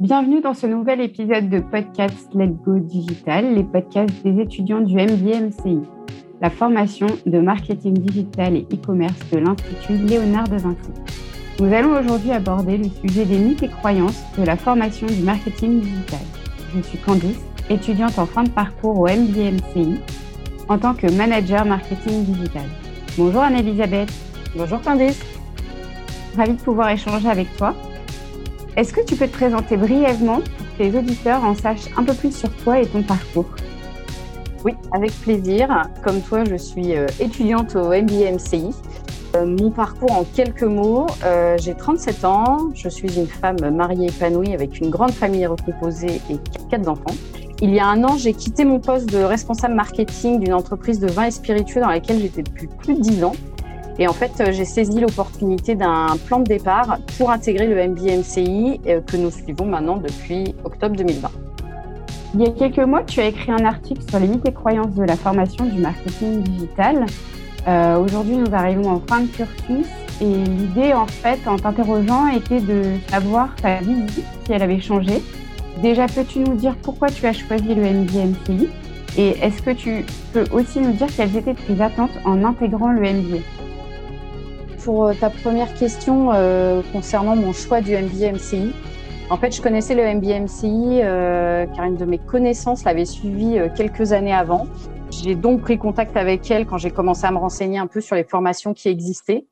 Bienvenue dans ce nouvel épisode de podcast Let's Go Digital, les podcasts des étudiants du MBMCI, la formation de marketing digital et e-commerce de l'Institut Léonard de Vinci. Nous allons aujourd'hui aborder le sujet des mythes et croyances de la formation du marketing digital. Je suis Candice, étudiante en fin de parcours au MBMCI en tant que manager marketing digital. Bonjour Anne-Elisabeth. Bonjour Candice. Ravie de pouvoir échanger avec toi. Est-ce que tu peux te présenter brièvement pour que tes auditeurs en sachent un peu plus sur toi et ton parcours? Oui, avec plaisir. Comme toi, je suis euh, étudiante au MBMCI. Euh, mon parcours en quelques mots, euh, j'ai 37 ans, je suis une femme mariée épanouie avec une grande famille recomposée et quatre enfants. Il y a un an, j'ai quitté mon poste de responsable marketing d'une entreprise de vin et spiritueux dans laquelle j'étais depuis plus de 10 ans. Et en fait, j'ai saisi l'opportunité d'un plan de départ pour intégrer le MBMCI euh, que nous suivons maintenant depuis octobre 2020. Il y a quelques mois, tu as écrit un article sur les mythes et croyances de la formation du marketing digital. Euh, Aujourd'hui, nous arrivons en fin de cursus et l'idée, en fait, en t'interrogeant, était de savoir ta vie, si elle avait changé, Déjà, peux-tu nous dire pourquoi tu as choisi le MBA-MCI Et est-ce que tu peux aussi nous dire quelles étaient tes attentes en intégrant le MBA Pour euh, ta première question euh, concernant mon choix du MBA-MCI, en fait, je connaissais le MBA-MCI euh, car une de mes connaissances l'avait suivi quelques années avant. J'ai donc pris contact avec elle quand j'ai commencé à me renseigner un peu sur les formations qui existaient.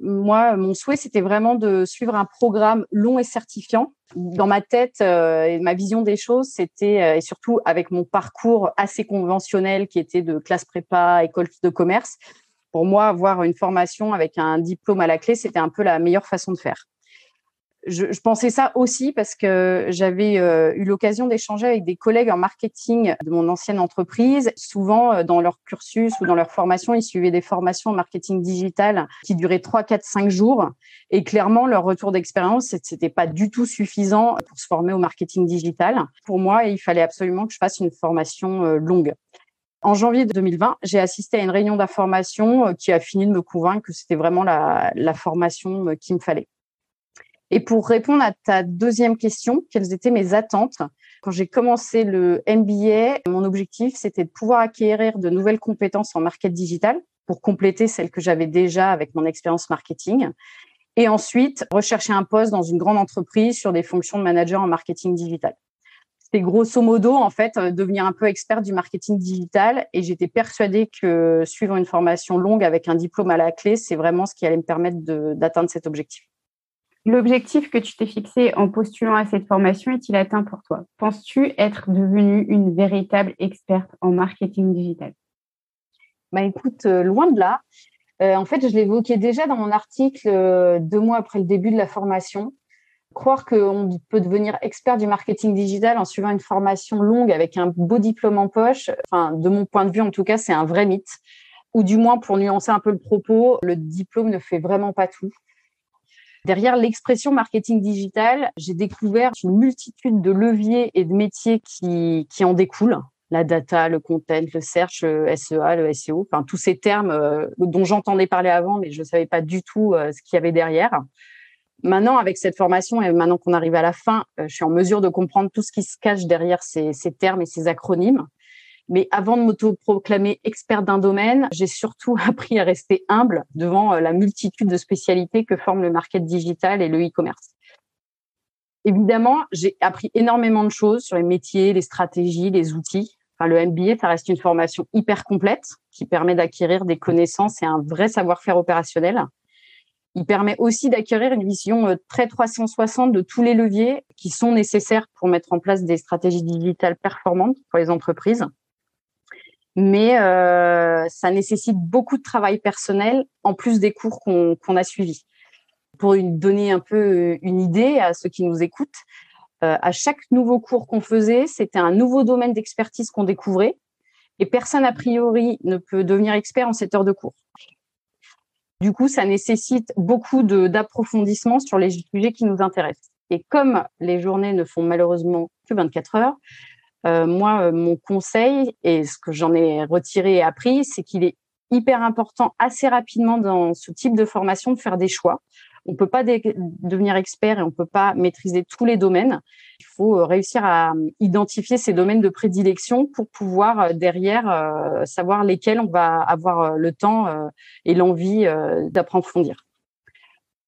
Moi, mon souhait, c'était vraiment de suivre un programme long et certifiant. Dans ma tête euh, et ma vision des choses, c'était, euh, et surtout avec mon parcours assez conventionnel qui était de classe prépa, école de commerce, pour moi, avoir une formation avec un diplôme à la clé, c'était un peu la meilleure façon de faire je, je, pensais ça aussi parce que j'avais euh, eu l'occasion d'échanger avec des collègues en marketing de mon ancienne entreprise. Souvent, euh, dans leur cursus ou dans leur formation, ils suivaient des formations en marketing digital qui duraient 3, 4, 5 jours. Et clairement, leur retour d'expérience, c'était pas du tout suffisant pour se former au marketing digital. Pour moi, il fallait absolument que je fasse une formation euh, longue. En janvier 2020, j'ai assisté à une réunion d'information qui a fini de me convaincre que c'était vraiment la, la formation qu'il me fallait. Et pour répondre à ta deuxième question, quelles étaient mes attentes? Quand j'ai commencé le MBA, mon objectif, c'était de pouvoir acquérir de nouvelles compétences en market digital pour compléter celles que j'avais déjà avec mon expérience marketing. Et ensuite, rechercher un poste dans une grande entreprise sur des fonctions de manager en marketing digital. C'était grosso modo, en fait, euh, devenir un peu expert du marketing digital. Et j'étais persuadée que suivre une formation longue avec un diplôme à la clé, c'est vraiment ce qui allait me permettre d'atteindre cet objectif. L'objectif que tu t'es fixé en postulant à cette formation est-il atteint pour toi? Penses-tu être devenue une véritable experte en marketing digital? Bah écoute, euh, loin de là. Euh, en fait, je l'évoquais déjà dans mon article euh, deux mois après le début de la formation. Croire qu'on peut devenir expert du marketing digital en suivant une formation longue avec un beau diplôme en poche, enfin, de mon point de vue en tout cas, c'est un vrai mythe. Ou du moins, pour nuancer un peu le propos, le diplôme ne fait vraiment pas tout. Derrière l'expression marketing digital, j'ai découvert une multitude de leviers et de métiers qui, en découlent. La data, le content, le search, le SEA, le SEO, enfin tous ces termes euh, dont j'entendais parler avant, mais je ne savais pas du tout euh, ce qu'il y avait derrière. Maintenant, avec cette formation et maintenant qu'on arrive à la fin, euh, je suis en mesure de comprendre tout ce qui se cache derrière ces termes et ces acronymes. Mais avant de m'auto-proclamer expert d'un domaine, j'ai surtout appris à rester humble devant euh, la multitude de spécialités que forment le market digital et le e-commerce. Évidemment, j'ai appris énormément de choses sur les métiers, les stratégies, les outils. Enfin, le MBA, ça reste une formation hyper complète qui permet d'acquérir des connaissances et un vrai savoir-faire opérationnel. Il permet aussi d'acquérir une vision euh, très 360 de tous les leviers qui sont nécessaires pour mettre en place des stratégies digitales performantes pour les entreprises mais euh, ça nécessite beaucoup de travail personnel en plus des cours qu'on a suivis. Pour donner un peu euh, une idée à ceux qui nous écoutent, euh, à chaque nouveau cours qu'on faisait, c'était un nouveau domaine d'expertise qu'on découvrait et personne a priori ne peut devenir expert en cette heure de cours. Du coup, ça nécessite beaucoup d'approfondissement sur les sujets qui nous intéressent. Et comme les journées ne font malheureusement que 24 heures, euh, moi, euh, mon conseil et ce que j'en ai retiré et appris, c'est qu'il est hyper important assez rapidement dans ce type de formation de faire des choix. On ne peut pas devenir expert et on ne peut pas maîtriser tous les domaines. Il faut euh, réussir à identifier ces domaines de prédilection pour pouvoir derrière savoir lesquels on va avoir le temps et l'envie d'approfondir.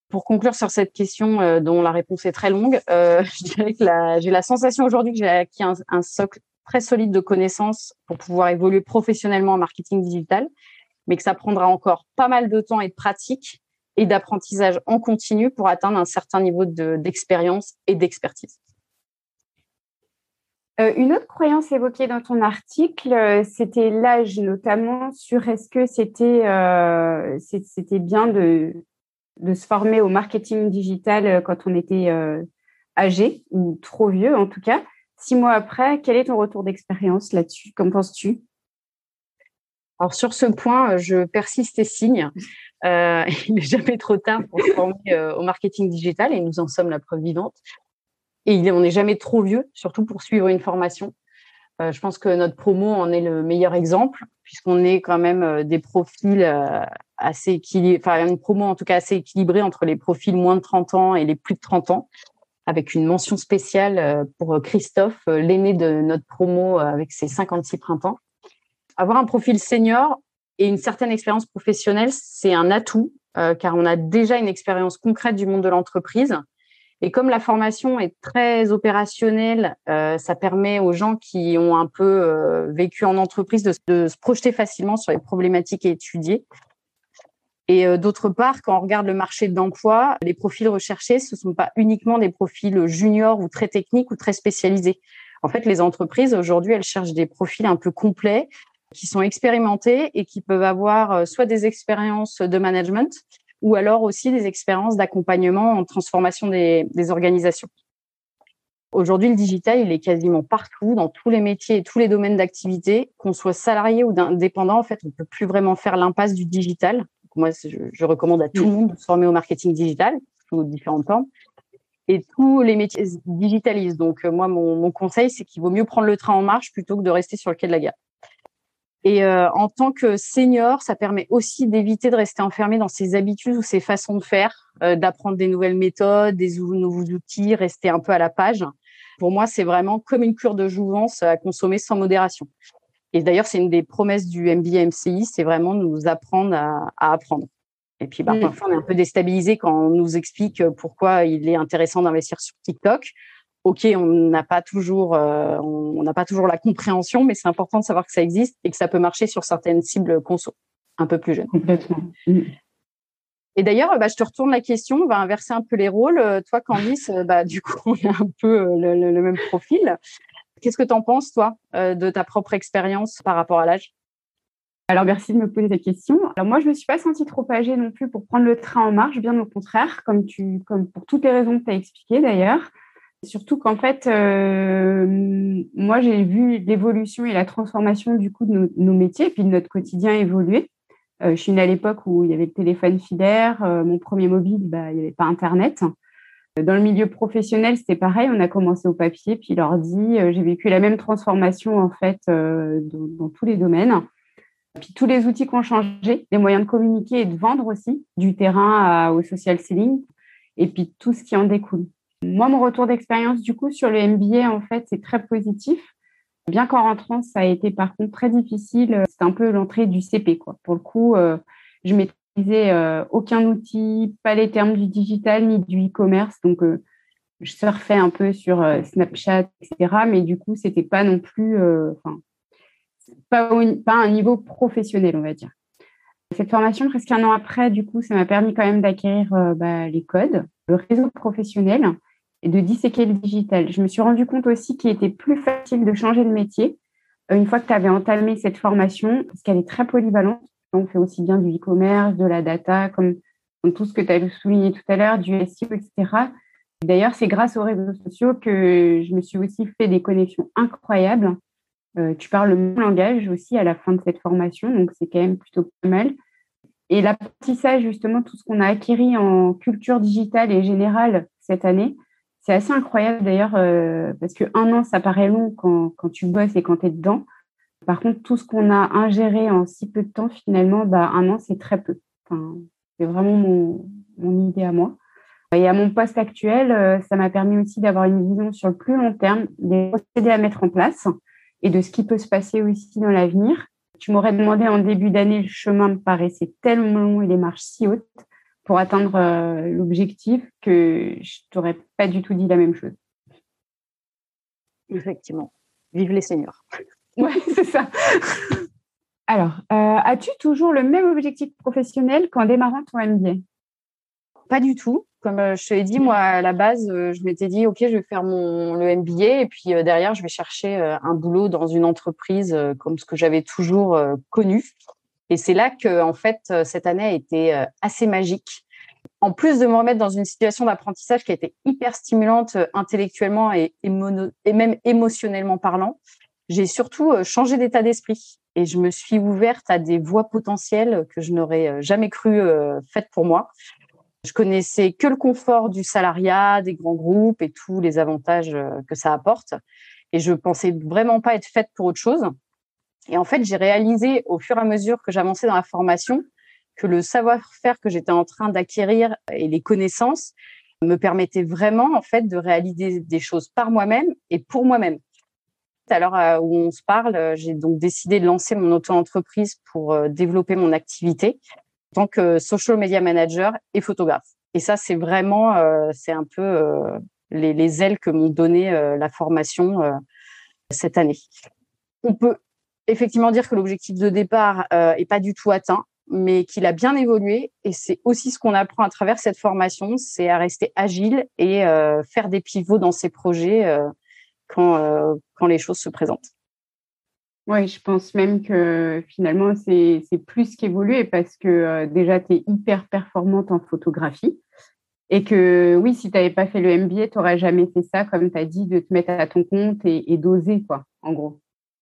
Pour conclure sur cette question dont la réponse est très longue, je dirais que j'ai la sensation aujourd'hui que j'ai acquis un socle très solide de connaissances pour pouvoir évoluer professionnellement en marketing digital, mais que ça prendra encore pas mal de temps et de pratique et d'apprentissage en continu pour atteindre un certain niveau d'expérience et d'expertise. Euh, une autre croyance évoquée dans ton article, euh, c'était l'âge, notamment sur est-ce que c'était euh, c'était bien de, de se former au marketing digital quand on était âgé ou trop vieux en tout cas. Six mois après, quel est ton retour d'expérience là-dessus? Qu'en penses-tu? Alors sur ce point, je persiste et signe. Euh, il n'est jamais trop tard pour se former euh, au marketing digital et nous en sommes la preuve vivante. Et on n'est jamais trop vieux, surtout pour suivre une formation. Euh, je pense que notre promo en est le meilleur exemple, puisqu'on est quand même des profils assez équilibrés, enfin une promo en tout cas assez équilibrée entre les profils moins de 30 ans et les plus de 30 ans, avec une mention spéciale pour Christophe, l'aîné de notre promo avec ses 56 printemps. Avoir un profil senior, et une certaine expérience professionnelle, c'est un atout, euh, car on a déjà une expérience concrète du monde de l'entreprise. Et comme la formation est très opérationnelle, euh, ça permet aux gens qui ont un peu euh, vécu en entreprise de, se projeter facilement sur les problématiques étudiées. Et d'autre part, quand on regarde le marché de l'emploi, les profils recherchés, ce ne sont pas uniquement des profils juniors ou très techniques ou très spécialisés. En fait, les entreprises, aujourd'hui, elles cherchent des profils un peu complets, qui sont expérimentés et qui peuvent avoir euh, soit des expériences de management ou alors aussi des expériences d'accompagnement en transformation des, des organisations. Aujourd'hui, le digital, il est quasiment partout, dans tous les métiers et tous les domaines d'activité, qu'on soit salarié ou indépendant. En fait, on peut plus vraiment faire l'impasse du digital. Moi, je, je, recommande à tout le monde de se former au marketing digital sous différentes formes. Et tous les métiers digitalisent. Donc, euh, moi, mon, mon conseil, c'est qu'il vaut mieux prendre le train en marche plutôt que de rester sur le quai de la gare. Et euh, en tant que senior, ça permet aussi d'éviter de rester enfermé dans ses habitudes ou ses façons de faire, euh, d'apprendre des nouvelles méthodes, des nouveaux outils, rester un peu à la page. Pour moi, c'est vraiment comme une cure de jouvence à consommer sans modération. Et d'ailleurs, c'est une des promesses du MBA MCI, c'est vraiment nous apprendre à, à apprendre. Et puis, bah, mmh. parfois, on est un peu déstabilisé quand on nous explique pourquoi il est intéressant d'investir sur TikTok ok, on n'a pas toujours, euh, on n'a pas toujours la compréhension, mais c'est important de savoir que ça existe et que ça peut marcher sur certaines cibles conso un peu plus jeunes. Complètement. Et d'ailleurs, bah, je te retourne la question, on va inverser un peu les rôles. Euh, toi, Candice, euh, bah, du coup, on a un peu le, même profil. Qu'est-ce que tu en penses, toi, de ta propre expérience par rapport à l'âge? Alors, merci de me poser cette question. Alors, moi, je ne me suis pas sentie trop âgée non plus pour prendre le train en marche, bien au contraire, comme, tu, comme pour toutes les raisons que tu as expliquées d'ailleurs. Surtout qu'en fait, euh, moi, j'ai vu l'évolution et la transformation du coup de nos, métiers et puis de notre quotidien évoluer. Euh, je suis née à l'époque où il y avait le téléphone filaire, euh, mon premier mobile, bah, il n'y avait pas Internet. Dans le milieu professionnel, c'était pareil. On a commencé au papier, puis l'ordi. J'ai vécu la même transformation en fait dans, dans, tous les domaines. Puis tous les outils qui ont changé, les moyens de communiquer et de vendre aussi, du terrain au social selling, et puis tout ce qui en découle. Moi, mon retour d'expérience, du coup, sur le MBA, en fait, c'est très positif. Bien qu'en rentrant, ça a été par contre très difficile. C'est un peu l'entrée du CP, quoi. Pour le coup, euh, je maîtrisais euh, aucun outil, pas les termes du digital ni du e-commerce. Donc, euh, je surfais un peu sur Snapchat, etc. Mais du coup, c'était pas non plus, enfin, pas, pas un niveau professionnel, on va dire. Cette formation, presque un an après, du coup, ça m'a permis quand même d'acquérir bah, les codes, le réseau professionnel et de disséquer le digital. Je me suis rendu compte aussi qu'il était plus facile de changer de métier euh, une fois que tu avais entamé cette formation, parce qu'elle est très polyvalente. On fait aussi bien du e-commerce, de la data, comme, tout ce que tu as souligné tout à l'heure, du SEO, etc. D'ailleurs, c'est grâce aux réseaux sociaux que je me suis aussi fait des connexions incroyables. Euh, tu parles le même langage aussi à la fin de cette formation, donc c'est quand même plutôt pas mal. Et l'apprentissage, justement, tout ce qu'on a acquis en culture digitale et générale cette année, c'est assez incroyable d'ailleurs, euh, parce que un an, ça paraît long quand, quand tu bosses et quand tu es dedans. Par contre, tout ce qu'on a ingéré en si peu de temps, finalement, bah, un an, c'est très peu. c'est vraiment mon, mon, idée à moi. Et à mon poste actuel, euh, ça m'a permis aussi d'avoir une vision sur le plus long terme des procédés à mettre en place et de ce qui peut se passer aussi dans l'avenir. Tu m'aurais demandé en début d'année, le chemin me paraissait tellement long et les marches si hautes pour atteindre euh, l'objectif que je t'aurais pas du tout dit la même chose. Effectivement. Vive les seniors. Oui, c'est ça. Alors, euh, as-tu toujours le même objectif professionnel qu'en démarrant ton MBA Pas du tout. Comme euh, je te l'ai dit, moi, à la base, je m'étais dit, OK, je vais faire mon, le MBA et puis derrière, je vais chercher un boulot dans une entreprise comme ce que j'avais toujours connu. Et c'est là que, en fait, cette année a été assez magique. En plus de me remettre dans une situation d'apprentissage qui a été hyper stimulante intellectuellement et, même émotionnellement parlant, j'ai surtout euh, changé d'état d'esprit et je me suis ouverte à des voies potentielles que je n'aurais euh, jamais cru euh, faites pour moi. Je connaissais que le confort du salariat, des grands groupes et tous les avantages que ça apporte. Et je pensais vraiment pas être faite pour autre chose. Et en fait, j'ai réalisé au fur et à mesure que j'avançais dans la formation que le savoir-faire que j'étais en train d'acquérir et les connaissances me permettaient vraiment en fait de réaliser des choses par moi-même et pour moi-même à l'heure euh, où on se parle, euh, j'ai donc décidé de lancer mon auto-entreprise pour euh, développer mon activité en tant que social media manager et photographe. Et ça, c'est vraiment, c'est un peu les, ailes que m'ont donné la formation cette année. On peut effectivement dire que l'objectif de départ est pas du tout atteint, mais qu'il a bien évolué. Et c'est aussi ce qu'on apprend à travers cette formation, c'est à rester agile et faire des pivots dans ses projets quand, euh, quand les choses se présentent. Oui, je pense même que finalement, c'est plus qu'évoluer parce que euh, déjà, tu es hyper performante en photographie. Et que oui, si tu n'avais pas fait le MBA, tu n'aurais jamais fait ça, comme tu as dit, de te mettre à ton compte et, d'oser, quoi, en gros.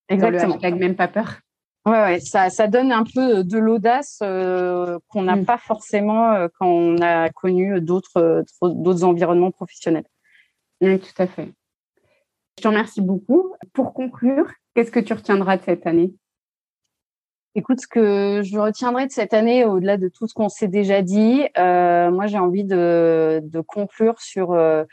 Exactement. le même pas peur. Ouais, ouais, ça, ça donne un peu de l'audace euh, qu'on n'a mm. pas forcément quand on a connu d'autres environnements professionnels. Oui, tout à fait. Je te remercie beaucoup. Pour conclure, qu'est-ce que tu retiendras de cette année? Écoute, ce que je retiendrai de cette année, au-delà de tout ce qu'on s'est déjà dit, euh, moi j'ai envie de, conclure sur euh,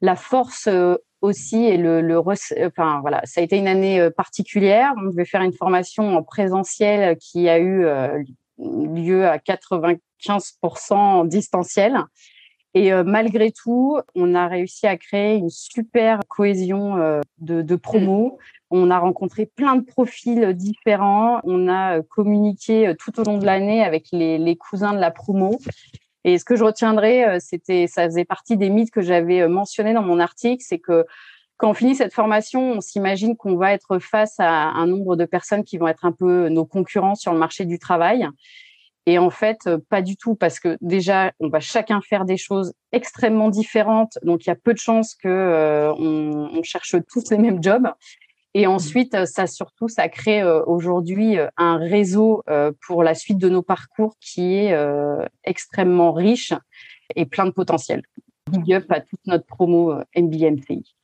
la force euh, aussi et le, le, enfin voilà, ça a été une année particulière. je vais faire une formation en présentiel qui a eu lieu à 95% en distanciel. Et euh, malgré tout, on a réussi à créer une super cohésion euh, de, de promo. On a rencontré plein de profils différents. On a euh, communiqué tout au long de l'année avec les, les, cousins de la promo. Et ce que je retiendrai, c'était, ça faisait partie des mythes que j'avais mentionnés dans mon article, c'est que quand on finit cette formation, on s'imagine qu'on va être face à un nombre de personnes qui vont être un peu nos concurrents sur le marché du travail. Et en fait, euh, pas du tout, parce que déjà, on va chacun faire des choses extrêmement différentes. Donc, il y a peu de chances que euh, on, cherche tous les mêmes jobs. Et mmh. ensuite, ça surtout, ça crée euh, aujourd'hui un réseau pour la suite de nos parcours qui est extrêmement riche et plein de potentiel. Big up à toute notre promo MBMCI.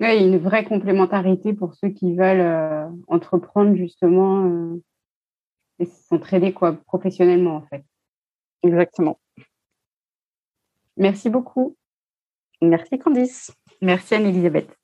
Oui, une vraie complémentarité pour ceux qui veulent entreprendre justement et s'entraider quoi, professionnellement en fait. Exactement. Merci beaucoup. Merci Candice. Merci Anne-Elisabeth.